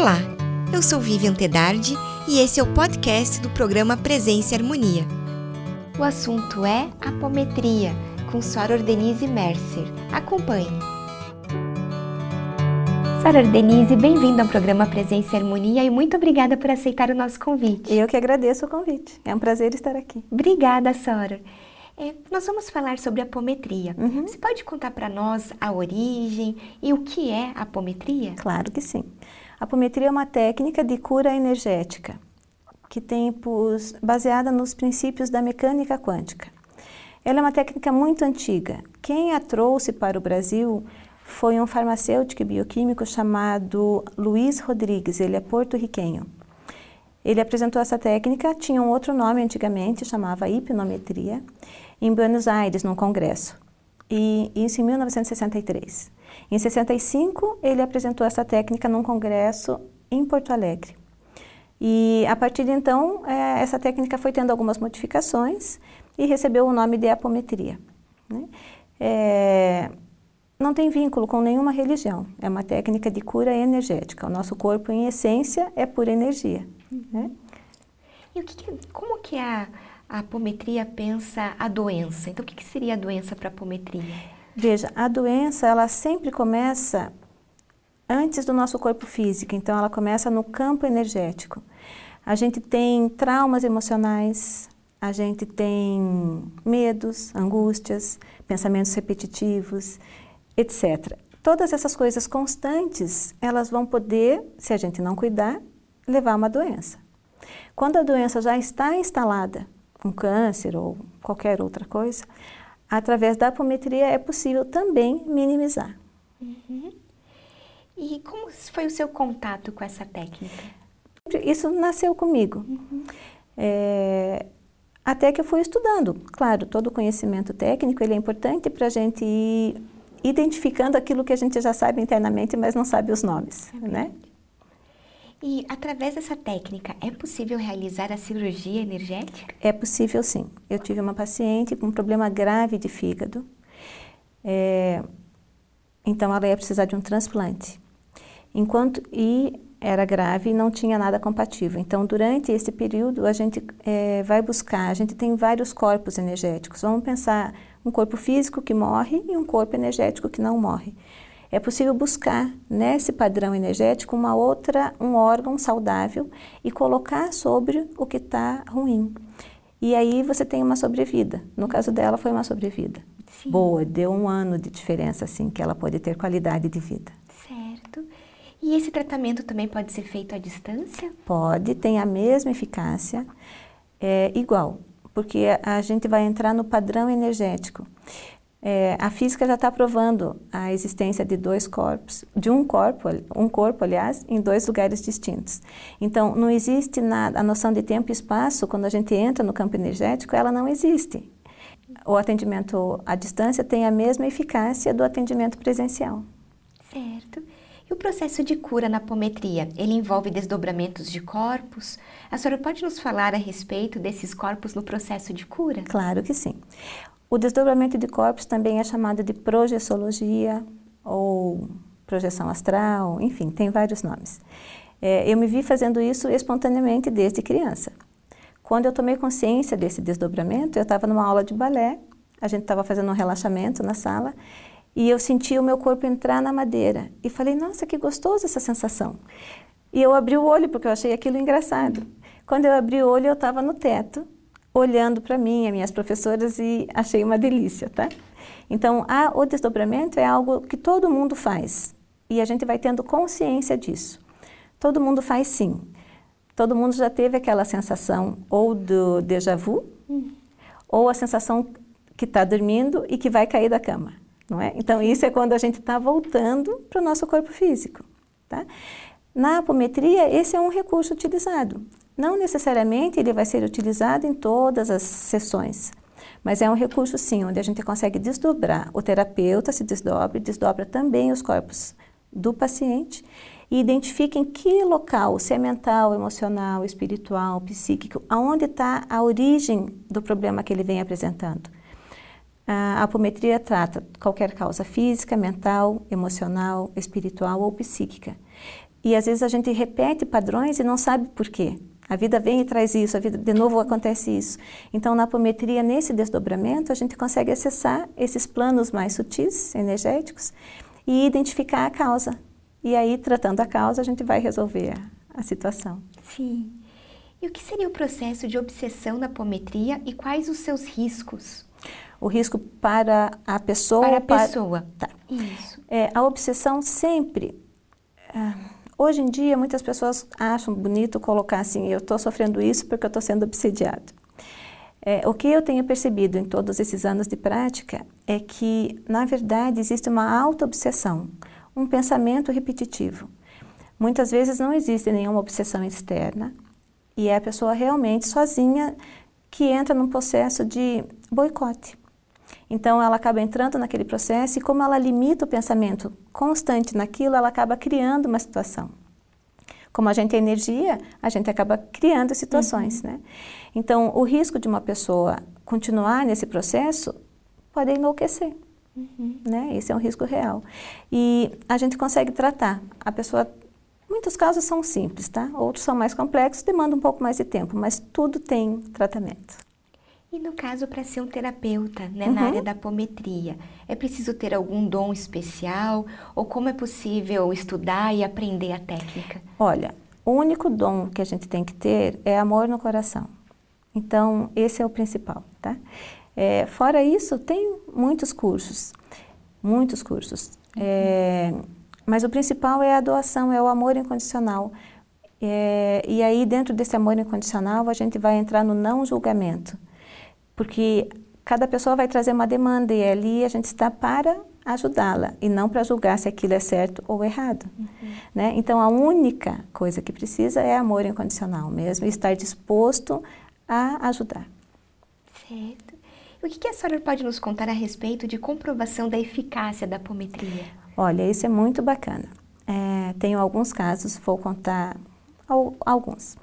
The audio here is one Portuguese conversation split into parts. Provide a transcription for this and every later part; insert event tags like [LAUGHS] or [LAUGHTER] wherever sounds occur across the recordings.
Olá, eu sou Vivian Tedardi e esse é o podcast do programa Presença e Harmonia. O assunto é apometria, com Soror Denise Mercer. Acompanhe. Soror Denise, bem-vinda ao programa Presença e Harmonia e muito obrigada por aceitar o nosso convite. Eu que agradeço o convite. É um prazer estar aqui. Obrigada, Soror. É, nós vamos falar sobre apometria. Uhum. Você pode contar para nós a origem e o que é apometria? Claro que sim. Apometria é uma técnica de cura energética que tem baseada nos princípios da mecânica quântica. Ela é uma técnica muito antiga. Quem a trouxe para o Brasil foi um farmacêutico e bioquímico chamado Luiz Rodrigues, ele é porto-riquenho. Ele apresentou essa técnica, tinha um outro nome antigamente, chamava hipnometria, em Buenos Aires, num congresso. E isso em 1963. Em 65, ele apresentou essa técnica num congresso em Porto Alegre. E a partir de então, é, essa técnica foi tendo algumas modificações e recebeu o nome de apometria. Né? É, não tem vínculo com nenhuma religião, é uma técnica de cura energética. O nosso corpo, em essência, é pura energia. Né? E o que, como que a, a apometria pensa a doença? Então, o que, que seria a doença para a apometria? Veja, a doença ela sempre começa antes do nosso corpo físico, então ela começa no campo energético. A gente tem traumas emocionais, a gente tem medos, angústias, pensamentos repetitivos, etc. Todas essas coisas constantes, elas vão poder, se a gente não cuidar, levar a uma doença. Quando a doença já está instalada, um câncer ou qualquer outra coisa, através da apometria é possível também minimizar. Uhum. E como foi o seu contato com essa técnica? Isso nasceu comigo. Uhum. É, até que eu fui estudando. Claro, todo o conhecimento técnico ele é importante para a gente ir identificando aquilo que a gente já sabe internamente, mas não sabe os nomes, é né? E através dessa técnica, é possível realizar a cirurgia energética? É possível sim. Eu tive uma paciente com um problema grave de fígado. É, então ela ia precisar de um transplante. Enquanto e era grave e não tinha nada compatível. Então durante esse período a gente é, vai buscar. A gente tem vários corpos energéticos. Vamos pensar um corpo físico que morre e um corpo energético que não morre é possível buscar nesse padrão energético uma outra, um órgão saudável e colocar sobre o que está ruim. E aí você tem uma sobrevida. No caso dela foi uma sobrevida. Sim. Boa, deu um ano de diferença assim que ela pode ter qualidade de vida. Certo. E esse tratamento também pode ser feito à distância? Pode, tem a mesma eficácia, é igual, porque a gente vai entrar no padrão energético. É, a física já está provando a existência de dois corpos, de um corpo, um corpo, aliás, em dois lugares distintos. Então, não existe nada, a noção de tempo e espaço, quando a gente entra no campo energético, ela não existe. O atendimento à distância tem a mesma eficácia do atendimento presencial. Certo. E o processo de cura na apometria, ele envolve desdobramentos de corpos? A senhora pode nos falar a respeito desses corpos no processo de cura? Claro que sim. O desdobramento de corpos também é chamado de projeciologia ou projeção astral, enfim, tem vários nomes. É, eu me vi fazendo isso espontaneamente desde criança. Quando eu tomei consciência desse desdobramento, eu estava numa aula de balé, a gente estava fazendo um relaxamento na sala e eu senti o meu corpo entrar na madeira e falei, nossa, que gostoso essa sensação. E eu abri o olho porque eu achei aquilo engraçado. Quando eu abri o olho, eu estava no teto olhando para mim, as minhas professoras, e achei uma delícia, tá? Então, a, o desdobramento é algo que todo mundo faz e a gente vai tendo consciência disso. Todo mundo faz sim. Todo mundo já teve aquela sensação ou do déjà vu, hum. ou a sensação que está dormindo e que vai cair da cama, não é? Então, isso é quando a gente está voltando para o nosso corpo físico, tá? Na apometria, esse é um recurso utilizado. Não necessariamente ele vai ser utilizado em todas as sessões, mas é um recurso sim, onde a gente consegue desdobrar. O terapeuta se desdobra desdobra também os corpos do paciente e identifica em que local, se é mental, emocional, espiritual, psíquico, aonde está a origem do problema que ele vem apresentando. A apometria trata qualquer causa física, mental, emocional, espiritual ou psíquica. E às vezes a gente repete padrões e não sabe por quê. A vida vem e traz isso, a vida de novo acontece isso. Então, na apometria, nesse desdobramento, a gente consegue acessar esses planos mais sutis, energéticos, e identificar a causa. E aí, tratando a causa, a gente vai resolver a, a situação. Sim. E o que seria o processo de obsessão na apometria e quais os seus riscos? O risco para a pessoa. Para a pessoa. Tá. Isso. É, a obsessão sempre. Uh, Hoje em dia, muitas pessoas acham bonito colocar assim: eu estou sofrendo isso porque eu estou sendo obsediado. É, o que eu tenho percebido em todos esses anos de prática é que, na verdade, existe uma auto-obsessão, um pensamento repetitivo. Muitas vezes não existe nenhuma obsessão externa e é a pessoa realmente sozinha que entra num processo de boicote. Então, ela acaba entrando naquele processo e, como ela limita o pensamento constante naquilo, ela acaba criando uma situação. Como a gente é energia, a gente acaba criando situações, uhum. né? Então, o risco de uma pessoa continuar nesse processo pode enlouquecer, uhum. né? Esse é um risco real. E a gente consegue tratar. A pessoa, muitos casos são simples, tá? Outros são mais complexos, demandam um pouco mais de tempo, mas tudo tem tratamento. E no caso, para ser um terapeuta né, uhum. na área da apometria, é preciso ter algum dom especial? Ou como é possível estudar e aprender a técnica? Olha, o único dom que a gente tem que ter é amor no coração. Então, esse é o principal, tá? É, fora isso, tem muitos cursos, muitos cursos. Uhum. É, mas o principal é a doação, é o amor incondicional. É, e aí, dentro desse amor incondicional, a gente vai entrar no não julgamento porque cada pessoa vai trazer uma demanda e ali a gente está para ajudá-la e não para julgar se aquilo é certo ou errado. Uhum. Né? Então, a única coisa que precisa é amor incondicional mesmo, estar disposto a ajudar. Certo. O que a senhora pode nos contar a respeito de comprovação da eficácia da apometria? Olha, isso é muito bacana. É, tenho alguns casos, vou contar alguns.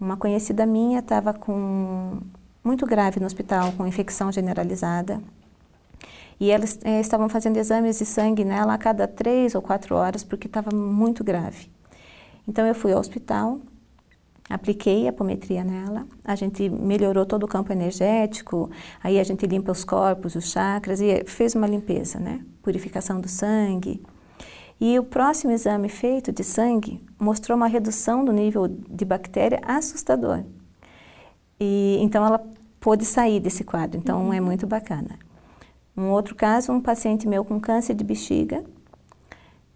Uma conhecida minha estava com muito grave no hospital, com infecção generalizada. E elas é, estavam fazendo exames de sangue nela a cada três ou quatro horas, porque estava muito grave. Então eu fui ao hospital, apliquei a apometria nela, a gente melhorou todo o campo energético, aí a gente limpa os corpos, os chakras e fez uma limpeza, né? Purificação do sangue. E o próximo exame feito de sangue mostrou uma redução do nível de bactéria assustador. E então ela pôde sair desse quadro, então uhum. é muito bacana. Um outro caso, um paciente meu com câncer de bexiga.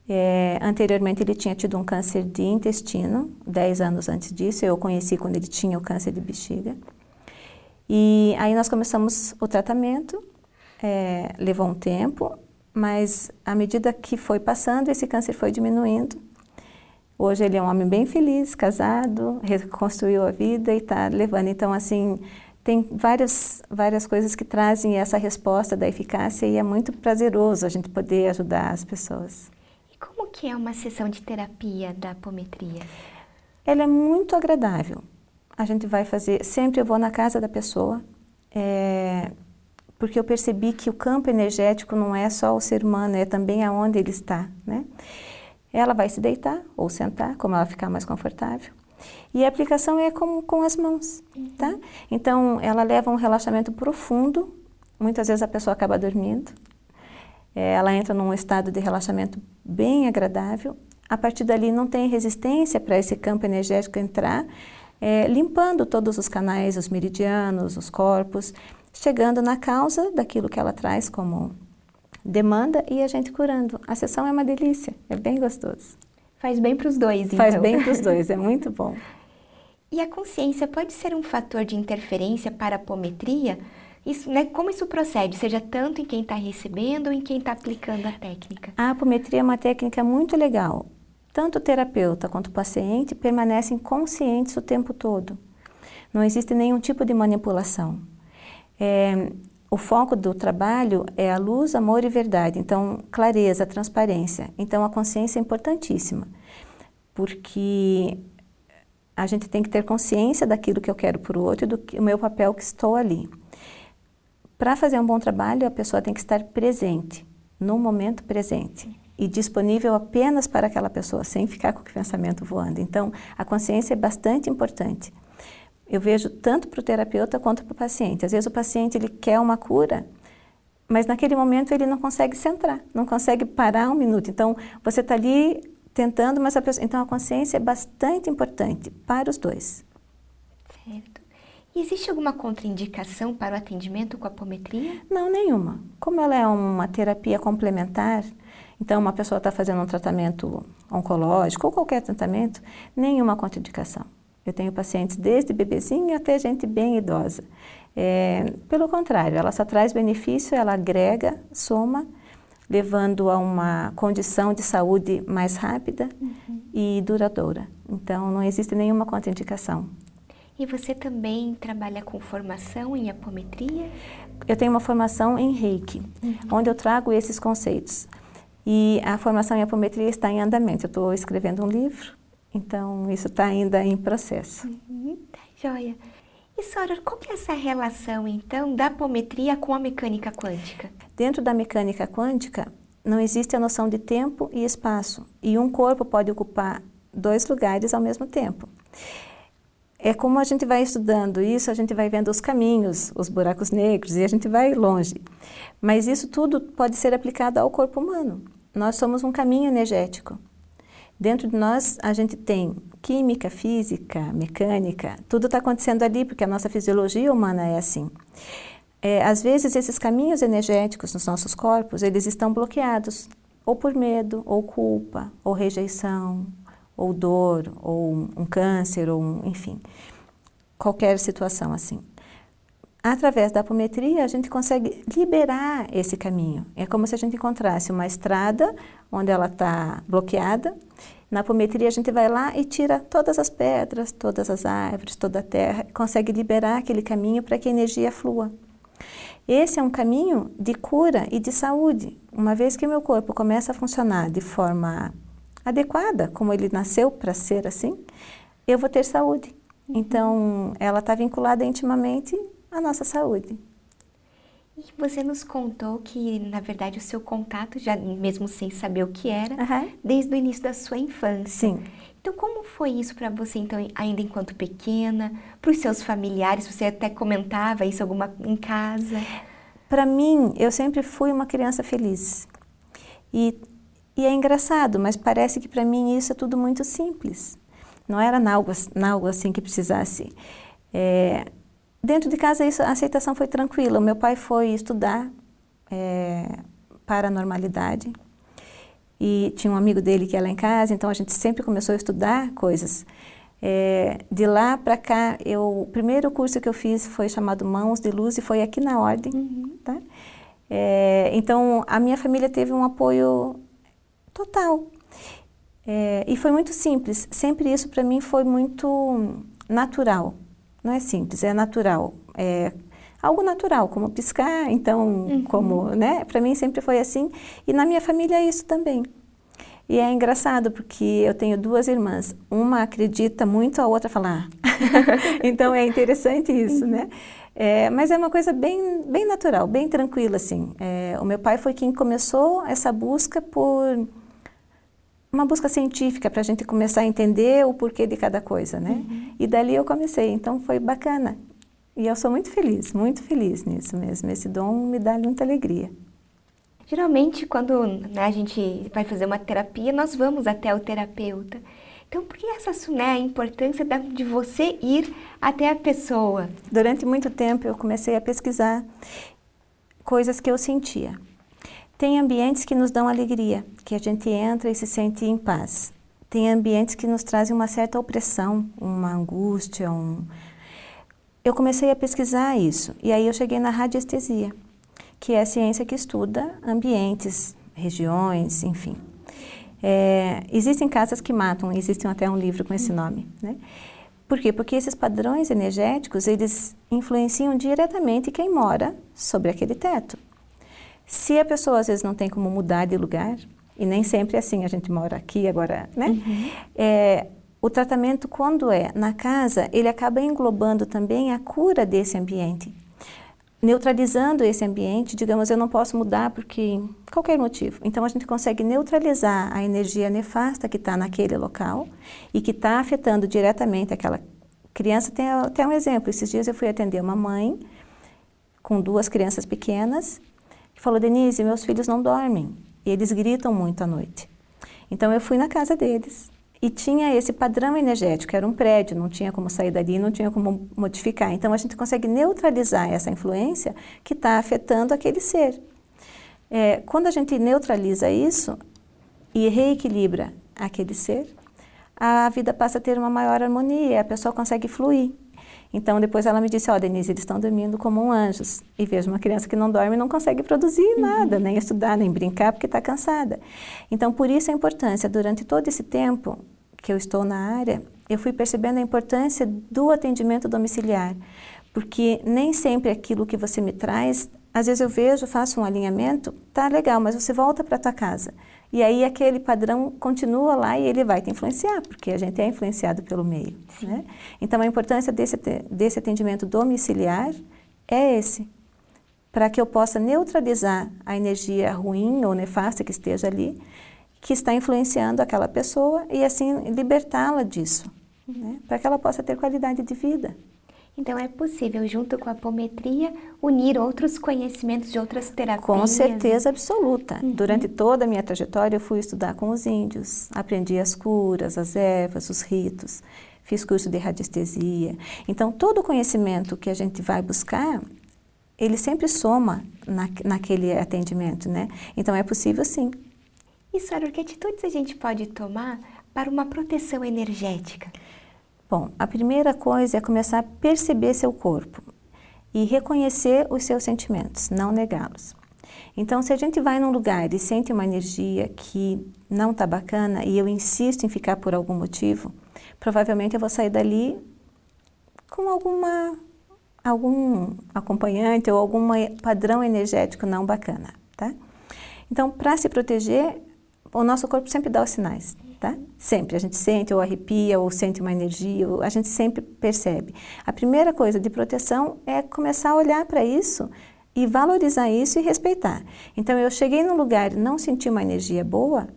É, anteriormente ele tinha tido um câncer de intestino, 10 anos antes disso, eu o conheci quando ele tinha o câncer de bexiga. E aí nós começamos o tratamento, é, levou um tempo, mas à medida que foi passando, esse câncer foi diminuindo. Hoje ele é um homem bem feliz, casado, reconstruiu a vida e está levando. Então, assim, tem várias, várias coisas que trazem essa resposta da eficácia e é muito prazeroso a gente poder ajudar as pessoas. E como que é uma sessão de terapia da apometria? Ela é muito agradável. A gente vai fazer, sempre eu vou na casa da pessoa, é, porque eu percebi que o campo energético não é só o ser humano, é também aonde ele está, né? Ela vai se deitar ou sentar, como ela ficar mais confortável. E a aplicação é com, com as mãos, tá? Então, ela leva um relaxamento profundo. Muitas vezes a pessoa acaba dormindo. É, ela entra num estado de relaxamento bem agradável. A partir dali, não tem resistência para esse campo energético entrar, é, limpando todos os canais, os meridianos, os corpos, chegando na causa daquilo que ela traz como demanda e a gente curando. A sessão é uma delícia, é bem gostoso. Faz bem para os dois, então. Faz bem para os [LAUGHS] dois, é muito bom. E a consciência pode ser um fator de interferência para a apometria? Isso, né, como isso procede, seja tanto em quem está recebendo ou em quem está aplicando a técnica? A apometria é uma técnica muito legal. Tanto o terapeuta quanto o paciente permanecem conscientes o tempo todo. Não existe nenhum tipo de manipulação. É, o foco do trabalho é a luz, amor e verdade. Então, clareza, transparência. Então, a consciência é importantíssima, porque a gente tem que ter consciência daquilo que eu quero para o outro e do que, meu papel que estou ali. Para fazer um bom trabalho, a pessoa tem que estar presente, no momento presente. e disponível apenas para aquela pessoa, sem ficar com o pensamento voando. Então, a consciência é bastante importante. Eu vejo tanto para o terapeuta quanto para o paciente. Às vezes o paciente ele quer uma cura, mas naquele momento ele não consegue centrar, não consegue parar um minuto. Então, você está ali tentando, mas a pessoa... Então, a consciência é bastante importante para os dois. Certo. E existe alguma contraindicação para o atendimento com apometria? Não, nenhuma. Como ela é uma terapia complementar, então, uma pessoa está fazendo um tratamento oncológico ou qualquer tratamento, nenhuma contraindicação. Eu tenho pacientes desde bebezinho até gente bem idosa. É, pelo contrário, ela só traz benefício, ela agrega, soma, levando a uma condição de saúde mais rápida uhum. e duradoura. Então, não existe nenhuma contraindicação. E você também trabalha com formação em apometria? Eu tenho uma formação em Reiki, uhum. onde eu trago esses conceitos. E a formação em apometria está em andamento. Eu estou escrevendo um livro, então isso está ainda em processo. Uhum, tá joia. E, Sora, qual que é essa relação, então, da apometria com a mecânica quântica? Dentro da mecânica quântica, não existe a noção de tempo e espaço. E um corpo pode ocupar dois lugares ao mesmo tempo. É como a gente vai estudando isso, a gente vai vendo os caminhos, os buracos negros, e a gente vai longe. Mas isso tudo pode ser aplicado ao corpo humano. Nós somos um caminho energético. Dentro de nós, a gente tem química, física, mecânica, tudo está acontecendo ali, porque a nossa fisiologia humana é assim. É, às vezes, esses caminhos energéticos nos nossos corpos, eles estão bloqueados, ou por medo, ou culpa, ou rejeição, ou dor, ou um câncer, ou um, enfim, qualquer situação assim. Através da apometria, a gente consegue liberar esse caminho. É como se a gente encontrasse uma estrada onde ela está bloqueada. Na apometria, a gente vai lá e tira todas as pedras, todas as árvores, toda a terra, consegue liberar aquele caminho para que a energia flua. Esse é um caminho de cura e de saúde. Uma vez que meu corpo começa a funcionar de forma adequada, como ele nasceu para ser assim, eu vou ter saúde. Então, ela está vinculada intimamente a nossa saúde. E você nos contou que, na verdade, o seu contato, já mesmo sem saber o que era, uhum. desde o início da sua infância. Sim. Então, como foi isso para você, então, ainda enquanto pequena, para os seus familiares? Você até comentava isso alguma em casa? Para mim, eu sempre fui uma criança feliz. E, e é engraçado, mas parece que para mim isso é tudo muito simples. Não era algo, algo assim que precisasse é, Dentro de casa isso, a aceitação foi tranquila. O meu pai foi estudar é, paranormalidade e tinha um amigo dele que ia lá em casa, então a gente sempre começou a estudar coisas. É, de lá para cá, eu, o primeiro curso que eu fiz foi chamado Mãos de Luz e foi aqui na Ordem. Uhum. Tá? É, então, a minha família teve um apoio total. É, e foi muito simples. Sempre isso para mim foi muito natural. Não é simples, é natural. É algo natural, como piscar, então, uhum. como, né? Para mim sempre foi assim. E na minha família é isso também. E é engraçado porque eu tenho duas irmãs. Uma acredita muito, a outra fala. Ah. [LAUGHS] então é interessante isso, né? É, mas é uma coisa bem, bem natural, bem tranquila assim. É, o meu pai foi quem começou essa busca por uma busca científica para a gente começar a entender o porquê de cada coisa, né? Uhum. E dali eu comecei, então foi bacana. E eu sou muito feliz, muito feliz nisso mesmo. Esse dom me dá muita alegria. Geralmente, quando né, a gente vai fazer uma terapia, nós vamos até o terapeuta. Então, por que essa né, a importância de você ir até a pessoa? Durante muito tempo, eu comecei a pesquisar coisas que eu sentia. Tem ambientes que nos dão alegria, que a gente entra e se sente em paz. Tem ambientes que nos trazem uma certa opressão, uma angústia, um... Eu comecei a pesquisar isso e aí eu cheguei na radiestesia, que é a ciência que estuda ambientes, regiões, enfim. É, existem casas que matam, existe até um livro com esse nome, né? Por quê? Porque esses padrões energéticos, eles influenciam diretamente quem mora sobre aquele teto. Se a pessoa às vezes não tem como mudar de lugar, e nem sempre é assim, a gente mora aqui agora, né? Uhum. É, o tratamento, quando é na casa, ele acaba englobando também a cura desse ambiente. neutralizando esse ambiente, digamos, eu não posso mudar porque qualquer motivo. Então a gente consegue neutralizar a energia nefasta que está naquele local e que está afetando diretamente aquela criança. Tem até um exemplo. Esses dias eu fui atender uma mãe com duas crianças pequenas que falou: Denise, meus filhos não dormem e eles gritam muito à noite. Então eu fui na casa deles e tinha esse padrão energético, era um prédio, não tinha como sair dali, não tinha como modificar. Então a gente consegue neutralizar essa influência que está afetando aquele ser. É, quando a gente neutraliza isso e reequilibra aquele ser, a vida passa a ter uma maior harmonia, a pessoa consegue fluir. Então depois ela me disse, ó, oh, Denise, eles estão dormindo como anjos. E vejo uma criança que não dorme e não consegue produzir uhum. nada, nem estudar, nem brincar, porque está cansada. Então por isso a importância, durante todo esse tempo que eu estou na área, eu fui percebendo a importância do atendimento domiciliar. Porque nem sempre aquilo que você me traz, às vezes eu vejo, faço um alinhamento, tá legal, mas você volta para tua casa. E aí aquele padrão continua lá e ele vai te influenciar, porque a gente é influenciado pelo meio. Né? Então a importância desse, desse atendimento domiciliar é esse, para que eu possa neutralizar a energia ruim ou nefasta que esteja ali, que está influenciando aquela pessoa e assim libertá-la disso, né? para que ela possa ter qualidade de vida. Então é possível, junto com a apometria, unir outros conhecimentos de outras terapias? Com certeza absoluta. Uhum. Durante toda a minha trajetória, eu fui estudar com os índios, aprendi as curas, as ervas, os ritos, fiz curso de radiestesia. Então, todo o conhecimento que a gente vai buscar, ele sempre soma na, naquele atendimento, né? Então, é possível sim. E, Sarah, que atitudes a gente pode tomar para uma proteção energética? Bom, a primeira coisa é começar a perceber seu corpo e reconhecer os seus sentimentos, não negá-los. Então, se a gente vai num lugar e sente uma energia que não está bacana e eu insisto em ficar por algum motivo, provavelmente eu vou sair dali com alguma algum acompanhante ou algum padrão energético não bacana, tá? Então, para se proteger, o nosso corpo sempre dá os sinais tá? Sempre. A gente sente ou arrepia ou sente uma energia, a gente sempre percebe. A primeira coisa de proteção é começar a olhar para isso e valorizar isso e respeitar. Então, eu cheguei num lugar e não senti uma energia boa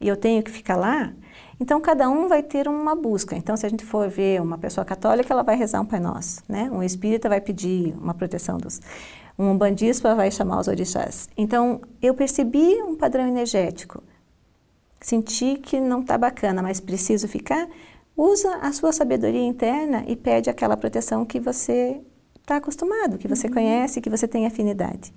e eu tenho que ficar lá, então cada um vai ter uma busca. Então, se a gente for ver uma pessoa católica, ela vai rezar um Pai Nosso, né? Um espírita vai pedir uma proteção dos um bandispa vai chamar os orixás. Então, eu percebi um padrão energético sentir que não está bacana, mas preciso ficar, usa a sua sabedoria interna e pede aquela proteção que você está acostumado, que você uhum. conhece, que você tem afinidade.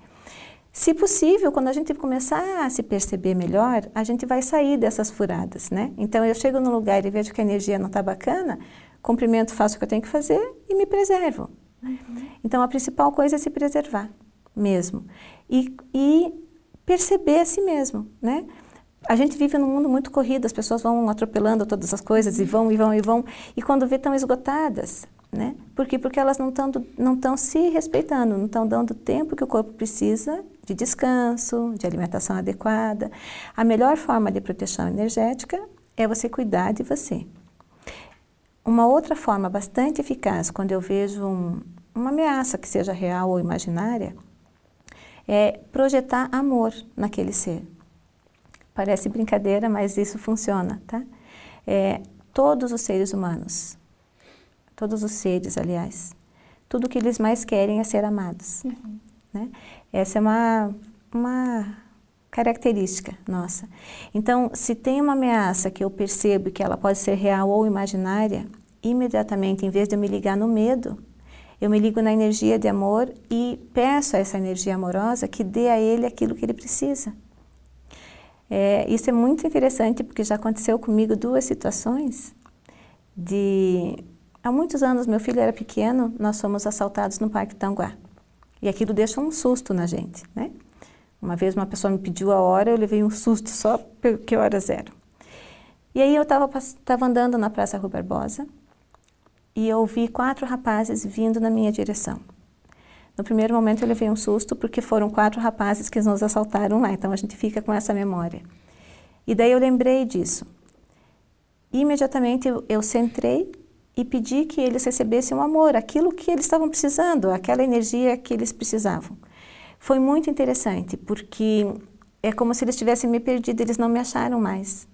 Se possível, quando a gente começar a se perceber melhor, a gente vai sair dessas furadas, né? Então eu chego no lugar e vejo que a energia não está bacana, cumprimento, faço o que eu tenho que fazer e me preservo. Uhum. Então a principal coisa é se preservar mesmo e, e perceber a si mesmo, né? A gente vive num mundo muito corrido, as pessoas vão atropelando todas as coisas e vão e vão e vão, e quando vê estão esgotadas, né? Por quê? Porque elas não estão não se respeitando, não estão dando o tempo que o corpo precisa de descanso, de alimentação adequada. A melhor forma de proteção energética é você cuidar de você. Uma outra forma bastante eficaz quando eu vejo um, uma ameaça que seja real ou imaginária é projetar amor naquele ser. Parece brincadeira, mas isso funciona, tá? É, todos os seres humanos, todos os seres, aliás, tudo que eles mais querem é ser amados. Uhum. Né? Essa é uma, uma característica nossa. Então, se tem uma ameaça que eu percebo que ela pode ser real ou imaginária, imediatamente, em vez de eu me ligar no medo, eu me ligo na energia de amor e peço a essa energia amorosa que dê a ele aquilo que ele precisa. É, isso é muito interessante porque já aconteceu comigo duas situações de há muitos anos meu filho era pequeno nós fomos assaltados no Parque Tanguá. E aquilo deixa um susto na gente né? Uma vez uma pessoa me pediu a hora eu levei um susto só porque horas eram e aí eu estava tava andando na Praça Rua Barbosa e eu vi quatro rapazes vindo na minha direção no primeiro momento eu levei um susto porque foram quatro rapazes que nos assaltaram lá, então a gente fica com essa memória. E daí eu lembrei disso. Imediatamente eu, eu centrei e pedir que eles recebessem o amor, aquilo que eles estavam precisando, aquela energia que eles precisavam. Foi muito interessante, porque é como se eles tivessem me perdido, eles não me acharam mais.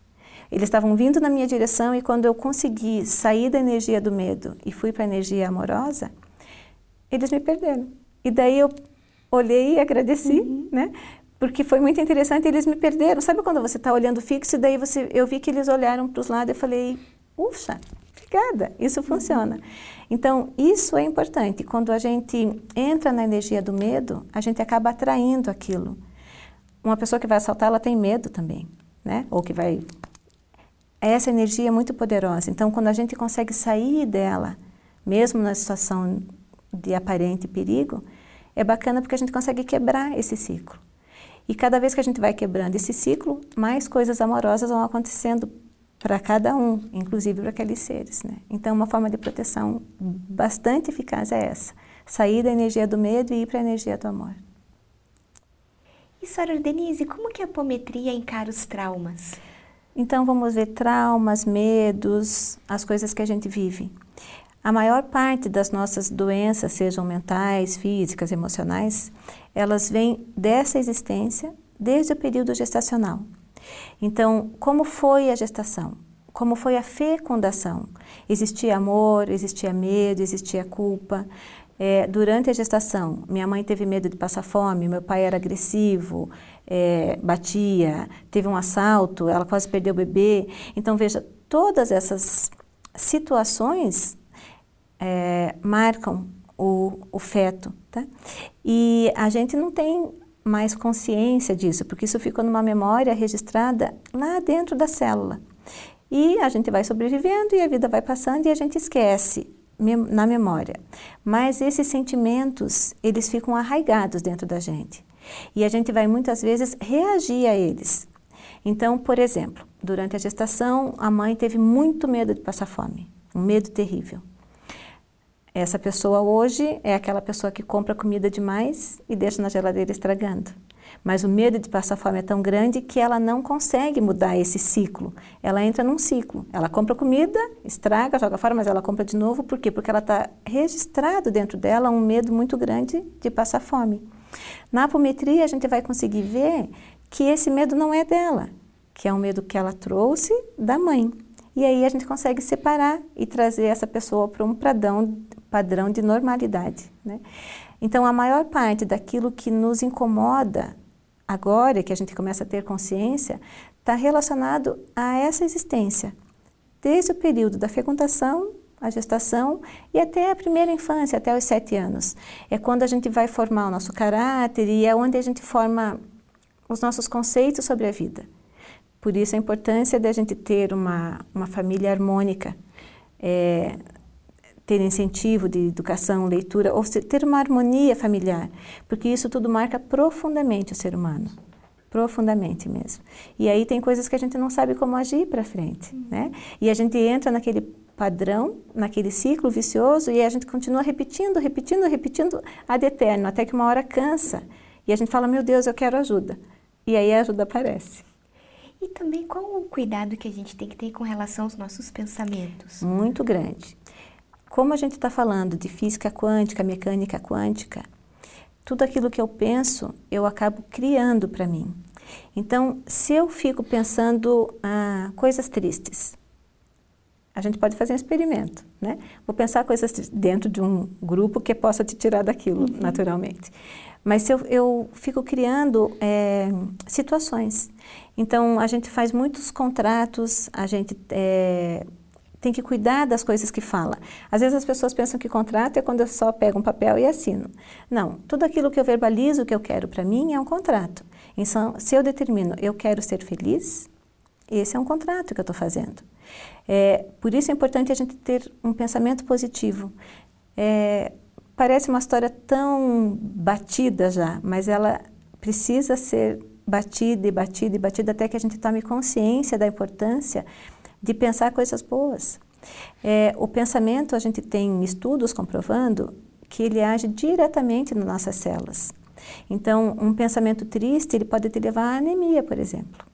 Eles estavam vindo na minha direção e quando eu consegui sair da energia do medo e fui para a energia amorosa, eles me perderam. E daí eu olhei e agradeci, uhum. né? Porque foi muito interessante, eles me perderam. Sabe quando você está olhando fixo e daí você, eu vi que eles olharam para os lados e falei, ufa, obrigada, isso funciona. Uhum. Então, isso é importante. Quando a gente entra na energia do medo, a gente acaba atraindo aquilo. Uma pessoa que vai assaltar, ela tem medo também, né? Ou que vai essa energia é muito poderosa. Então, quando a gente consegue sair dela, mesmo na situação de aparente perigo, é bacana porque a gente consegue quebrar esse ciclo. E cada vez que a gente vai quebrando esse ciclo, mais coisas amorosas vão acontecendo para cada um, inclusive para aqueles seres. Né? Então, uma forma de proteção bastante eficaz é essa: sair da energia do medo e ir para a energia do amor. E, Sra. Denise, como que a apometria encara os traumas? Então vamos ver traumas, medos, as coisas que a gente vive. A maior parte das nossas doenças, sejam mentais, físicas, emocionais, elas vêm dessa existência desde o período gestacional. Então, como foi a gestação? Como foi a fecundação? Existia amor, existia medo, existia culpa. É, durante a gestação, minha mãe teve medo de passar fome, meu pai era agressivo, é, batia, teve um assalto, ela quase perdeu o bebê. Então, veja, todas essas situações é, marcam o, o feto. Tá? E a gente não tem mais consciência disso, porque isso ficou numa memória registrada lá dentro da célula. E a gente vai sobrevivendo e a vida vai passando e a gente esquece na memória. Mas esses sentimentos, eles ficam arraigados dentro da gente. E a gente vai muitas vezes reagir a eles. Então, por exemplo, durante a gestação, a mãe teve muito medo de passar fome, um medo terrível. Essa pessoa hoje é aquela pessoa que compra comida demais e deixa na geladeira estragando. Mas o medo de passar fome é tão grande que ela não consegue mudar esse ciclo. Ela entra num ciclo. Ela compra comida, estraga, joga fora, mas ela compra de novo. Por quê? Porque ela está registrado dentro dela um medo muito grande de passar fome. Na apometria, a gente vai conseguir ver que esse medo não é dela, que é um medo que ela trouxe da mãe. E aí a gente consegue separar e trazer essa pessoa para um padrão, padrão de normalidade. Né? Então, a maior parte daquilo que nos incomoda agora, que a gente começa a ter consciência, está relacionado a essa existência. Desde o período da fecundação, a gestação e até a primeira infância, até os sete anos. É quando a gente vai formar o nosso caráter e é onde a gente forma os nossos conceitos sobre a vida. Por isso a importância da gente ter uma, uma família harmônica, é, ter incentivo de educação, leitura, ou ter uma harmonia familiar, porque isso tudo marca profundamente o ser humano, profundamente mesmo. E aí tem coisas que a gente não sabe como agir para frente, né? E a gente entra naquele padrão, naquele ciclo vicioso e a gente continua repetindo, repetindo, repetindo ad eterno, até que uma hora cansa e a gente fala: "Meu Deus, eu quero ajuda". E aí a ajuda aparece. E também qual o cuidado que a gente tem que ter com relação aos nossos pensamentos? Muito grande. Como a gente está falando de física quântica, mecânica quântica, tudo aquilo que eu penso, eu acabo criando para mim. Então, se eu fico pensando ah, coisas tristes, a gente pode fazer um experimento, né? Vou pensar coisas dentro de um grupo que possa te tirar daquilo, uhum. naturalmente. Mas se eu, eu fico criando é, situações. Então, a gente faz muitos contratos, a gente é, tem que cuidar das coisas que fala. Às vezes as pessoas pensam que contrato é quando eu só pego um papel e assino. Não, tudo aquilo que eu verbalizo que eu quero para mim é um contrato. Então, se eu determino eu quero ser feliz, esse é um contrato que eu estou fazendo. É, por isso é importante a gente ter um pensamento positivo. É, parece uma história tão batida já, mas ela precisa ser batida e batida e batida até que a gente tome consciência da importância de pensar coisas boas. É, o pensamento, a gente tem estudos comprovando que ele age diretamente nas nossas células. Então, um pensamento triste, ele pode te levar à anemia, por exemplo.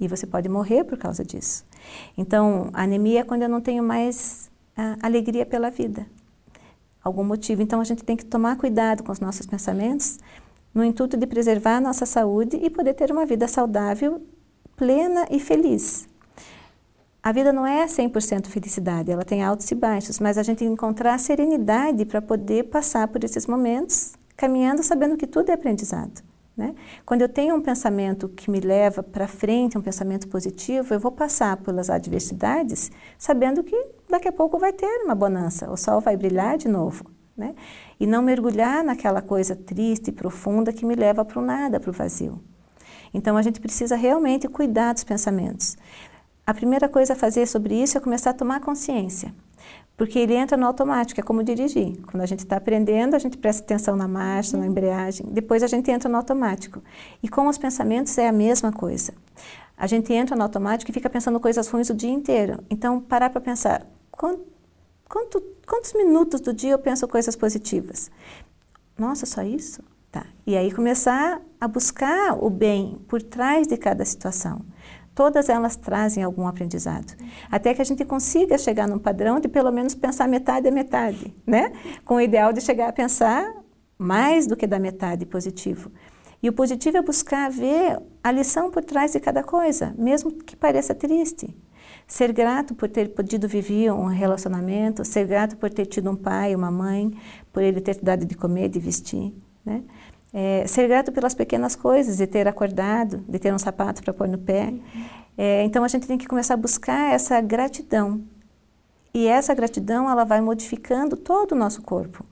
E você pode morrer por causa disso. Então, anemia é quando eu não tenho mais alegria pela vida. Algum motivo. Então a gente tem que tomar cuidado com os nossos pensamentos no intuito de preservar a nossa saúde e poder ter uma vida saudável, plena e feliz. A vida não é 100% felicidade, ela tem altos e baixos, mas a gente encontrar serenidade para poder passar por esses momentos, caminhando sabendo que tudo é aprendizado. Né? Quando eu tenho um pensamento que me leva para frente, um pensamento positivo, eu vou passar pelas adversidades sabendo que daqui a pouco vai ter uma bonança, o sol vai brilhar de novo. Né? E não mergulhar naquela coisa triste e profunda que me leva para o nada, para o vazio. Então a gente precisa realmente cuidar dos pensamentos. A primeira coisa a fazer sobre isso é começar a tomar consciência. Porque ele entra no automático, é como dirigir. Quando a gente está aprendendo, a gente presta atenção na marcha, na embreagem, depois a gente entra no automático. E com os pensamentos é a mesma coisa. A gente entra no automático e fica pensando coisas ruins o dia inteiro. Então, parar para pensar, quanto, quanto, quantos minutos do dia eu penso coisas positivas? Nossa, só isso? Tá. E aí começar a buscar o bem por trás de cada situação todas elas trazem algum aprendizado. Até que a gente consiga chegar num padrão de pelo menos pensar metade a metade, né? Com o ideal de chegar a pensar mais do que da metade positivo. E o positivo é buscar ver a lição por trás de cada coisa, mesmo que pareça triste. Ser grato por ter podido viver um relacionamento, ser grato por ter tido um pai, uma mãe, por ele ter te dado de comer, de vestir, né? É, ser grato pelas pequenas coisas, de ter acordado, de ter um sapato para pôr no pé. É, então a gente tem que começar a buscar essa gratidão. E essa gratidão ela vai modificando todo o nosso corpo,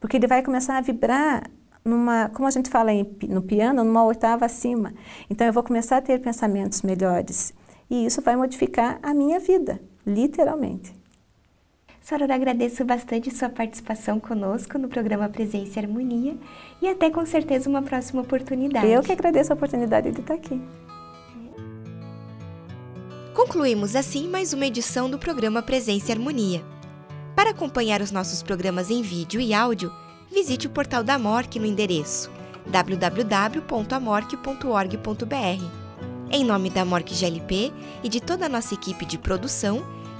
porque ele vai começar a vibrar numa, como a gente fala em, no piano, numa oitava acima. Então eu vou começar a ter pensamentos melhores e isso vai modificar a minha vida, literalmente. Sorora, agradeço bastante sua participação conosco no programa Presença e Harmonia e até com certeza uma próxima oportunidade. Eu que agradeço a oportunidade de estar aqui. Concluímos assim mais uma edição do programa Presença e Harmonia. Para acompanhar os nossos programas em vídeo e áudio, visite o portal da MORC no endereço www.amorc.org.br. Em nome da MORC GLP e de toda a nossa equipe de produção,